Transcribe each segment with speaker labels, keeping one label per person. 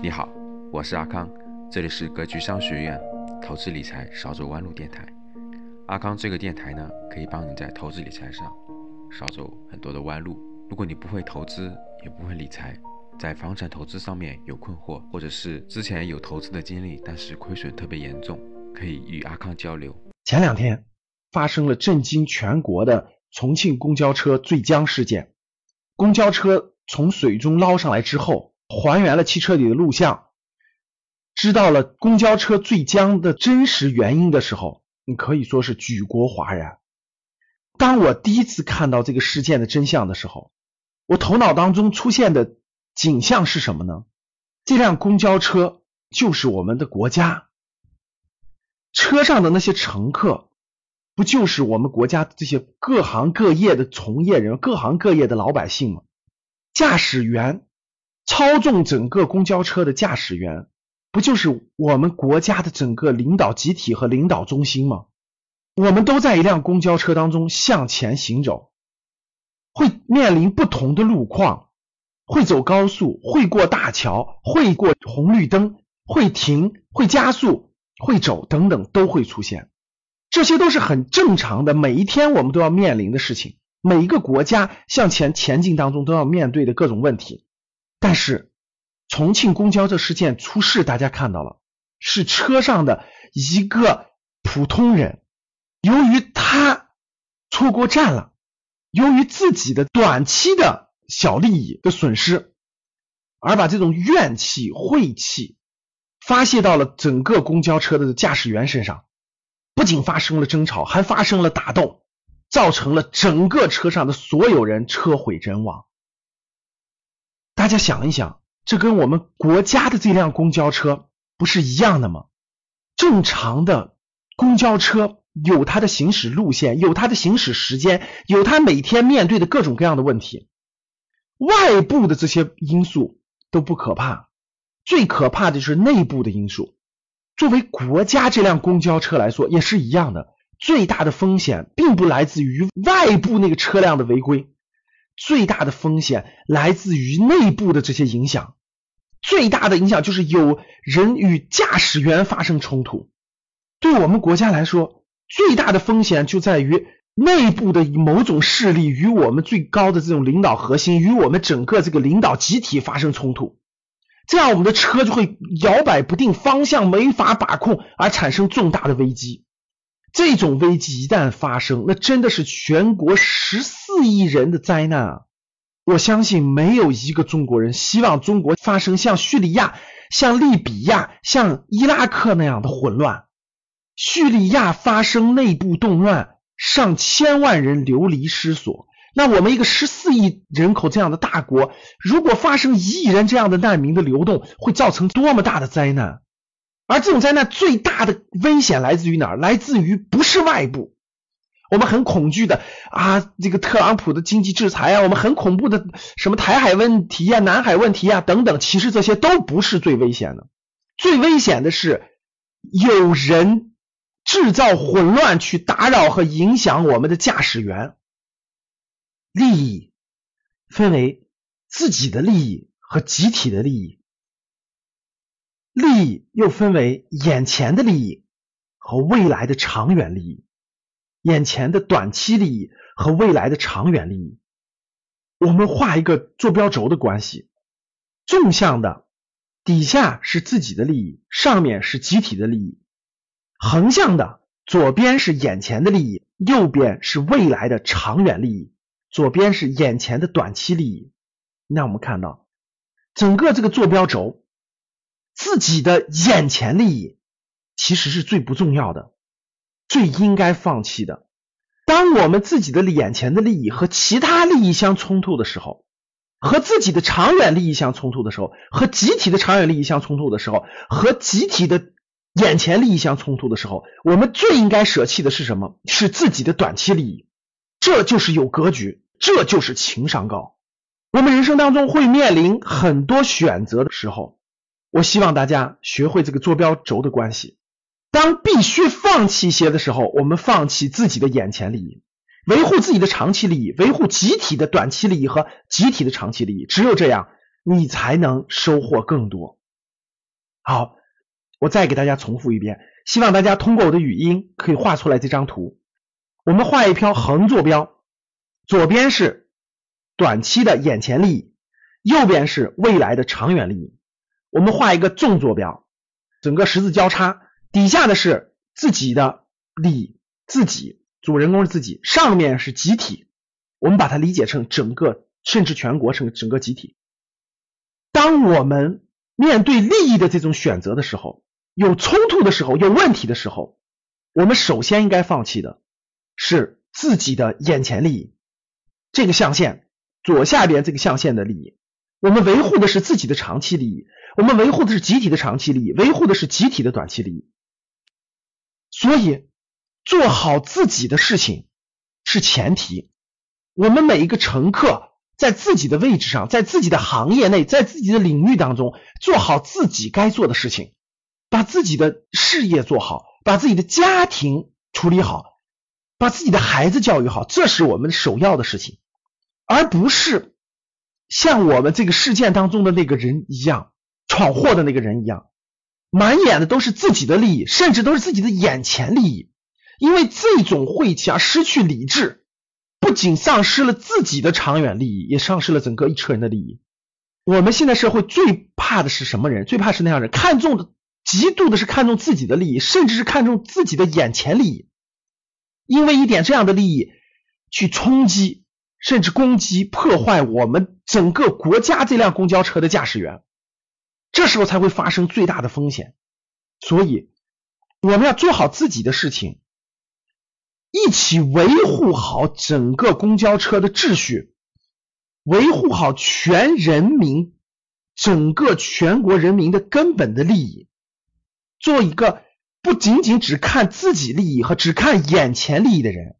Speaker 1: 你好，我是阿康，这里是格局商学院投资理财少走弯路电台。阿康这个电台呢，可以帮你在投资理财上少走很多的弯路。如果你不会投资，也不会理财，在房产投资上面有困惑，或者是之前有投资的经历，但是亏损特别严重，可以与阿康交流。
Speaker 2: 前两天发生了震惊全国的重庆公交车坠江事件，公交车从水中捞上来之后。还原了汽车里的录像，知道了公交车坠江的真实原因的时候，你可以说是举国哗然。当我第一次看到这个事件的真相的时候，我头脑当中出现的景象是什么呢？这辆公交车就是我们的国家，车上的那些乘客，不就是我们国家这些各行各业的从业人、各行各业的老百姓吗？驾驶员。操纵整个公交车的驾驶员，不就是我们国家的整个领导集体和领导中心吗？我们都在一辆公交车当中向前行走，会面临不同的路况，会走高速，会过大桥，会过红绿灯，会停，会加速，会走等等都会出现，这些都是很正常的，每一天我们都要面临的事情，每一个国家向前前进当中都要面对的各种问题。但是重庆公交这事件出事，大家看到了，是车上的一个普通人，由于他错过站了，由于自己的短期的小利益的损失，而把这种怨气晦气发泄到了整个公交车的驾驶员身上，不仅发生了争吵，还发生了打斗，造成了整个车上的所有人车毁人亡。大家想一想，这跟我们国家的这辆公交车不是一样的吗？正常的公交车有它的行驶路线，有它的行驶时间，有它每天面对的各种各样的问题。外部的这些因素都不可怕，最可怕的就是内部的因素。作为国家这辆公交车来说，也是一样的。最大的风险并不来自于外部那个车辆的违规。最大的风险来自于内部的这些影响，最大的影响就是有人与驾驶员发生冲突。对我们国家来说，最大的风险就在于内部的某种势力与我们最高的这种领导核心与我们整个这个领导集体发生冲突，这样我们的车就会摇摆不定，方向没法把控，而产生重大的危机。这种危机一旦发生，那真的是全国十四亿人的灾难啊！我相信没有一个中国人希望中国发生像叙利亚、像利比亚、像伊拉克那样的混乱。叙利亚发生内部动乱，上千万人流离失所。那我们一个十四亿人口这样的大国，如果发生一亿人这样的难民的流动，会造成多么大的灾难？而这种灾难最大的危险来自于哪儿？来自于不是外部，我们很恐惧的啊，这个特朗普的经济制裁啊，我们很恐怖的什么台海问题呀、南海问题啊等等，其实这些都不是最危险的，最危险的是有人制造混乱去打扰和影响我们的驾驶员。利益分为自己的利益和集体的利益。利益又分为眼前的利益和未来的长远利益，眼前的短期利益和未来的长远利益。我们画一个坐标轴的关系，纵向的底下是自己的利益，上面是集体的利益；横向的左边是眼前的利益，右边是未来的长远利益。左边是眼前的短期利益。那我们看到整个这个坐标轴。自己的眼前利益其实是最不重要的，最应该放弃的。当我们自己的眼前的利益和其他利益相冲突的时候，和自己的长远利益相冲突的时候，和集体的长远利益相冲突的时候，和集体的眼前利益相冲突的时候，我们最应该舍弃的是什么？是自己的短期利益。这就是有格局，这就是情商高。我们人生当中会面临很多选择的时候。我希望大家学会这个坐标轴的关系。当必须放弃一些的时候，我们放弃自己的眼前利益，维护自己的长期利益，维护集体的短期利益和集体的长期利益。只有这样，你才能收获更多。好，我再给大家重复一遍，希望大家通过我的语音可以画出来这张图。我们画一条横坐标，左边是短期的眼前利益，右边是未来的长远利益。我们画一个纵坐标，整个十字交叉，底下的是自己的利益，自己主人公是自己，上面是集体。我们把它理解成整个，甚至全国成整个集体。当我们面对利益的这种选择的时候，有冲突的时候，有问题的时候，我们首先应该放弃的是自己的眼前利益，这个象限左下边这个象限的利益，我们维护的是自己的长期利益，我们维护的是集体的长期利益，维护的是集体的短期利益。所以，做好自己的事情是前提。我们每一个乘客。在自己的位置上，在自己的行业内，在自己的领域当中，做好自己该做的事情，把自己的事业做好，把自己的家庭处理好，把自己的孩子教育好，这是我们首要的事情，而不是像我们这个事件当中的那个人一样，闯祸的那个人一样，满眼的都是自己的利益，甚至都是自己的眼前利益，因为这种晦气而失去理智。不仅丧失了自己的长远利益，也丧失了整个一车人的利益。我们现在社会最怕的是什么人？最怕是那样人，看重的极度的是看重自己的利益，甚至是看重自己的眼前利益，因为一点这样的利益去冲击，甚至攻击、破坏我们整个国家这辆公交车的驾驶员，这时候才会发生最大的风险。所以，我们要做好自己的事情。一起维护好整个公交车的秩序，维护好全人民、整个全国人民的根本的利益，做一个不仅仅只看自己利益和只看眼前利益的人，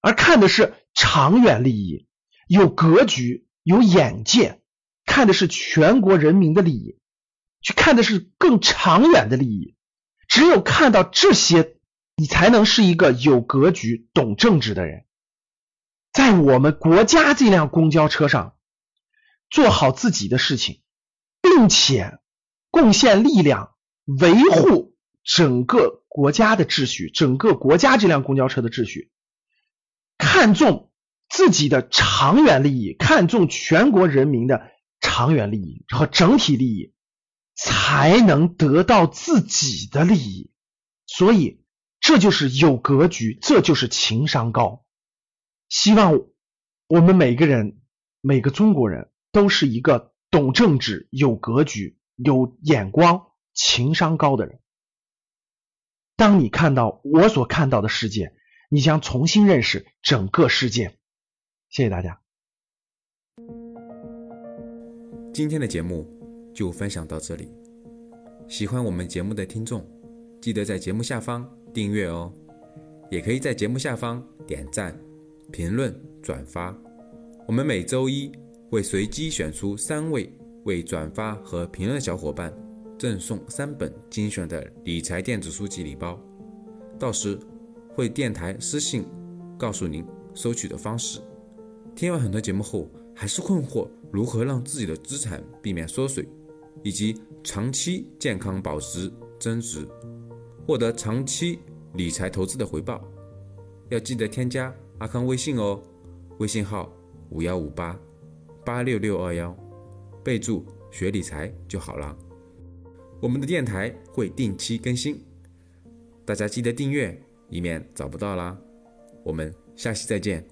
Speaker 2: 而看的是长远利益，有格局、有眼界，看的是全国人民的利益，去看的是更长远的利益。只有看到这些。你才能是一个有格局、懂政治的人，在我们国家这辆公交车上做好自己的事情，并且贡献力量，维护整个国家的秩序，整个国家这辆公交车的秩序，看重自己的长远利益，看重全国人民的长远利益和整体利益，才能得到自己的利益。所以。这就是有格局，这就是情商高。希望我们每个人、每个中国人都是一个懂政治、有格局、有眼光、情商高的人。当你看到我所看到的世界，你将重新认识整个世界。谢谢大家。
Speaker 1: 今天的节目就分享到这里。喜欢我们节目的听众，记得在节目下方。订阅哦，也可以在节目下方点赞、评论、转发。我们每周一会随机选出三位为转发和评论的小伙伴，赠送三本精选的理财电子书籍礼包。到时会电台私信告诉您收取的方式。听完很多节目后，还是困惑如何让自己的资产避免缩水，以及长期健康保值增值。获得长期理财投资的回报，要记得添加阿康微信哦，微信号五幺五八八六六二幺，备注学理财就好了。我们的电台会定期更新，大家记得订阅，以免找不到啦。我们下期再见。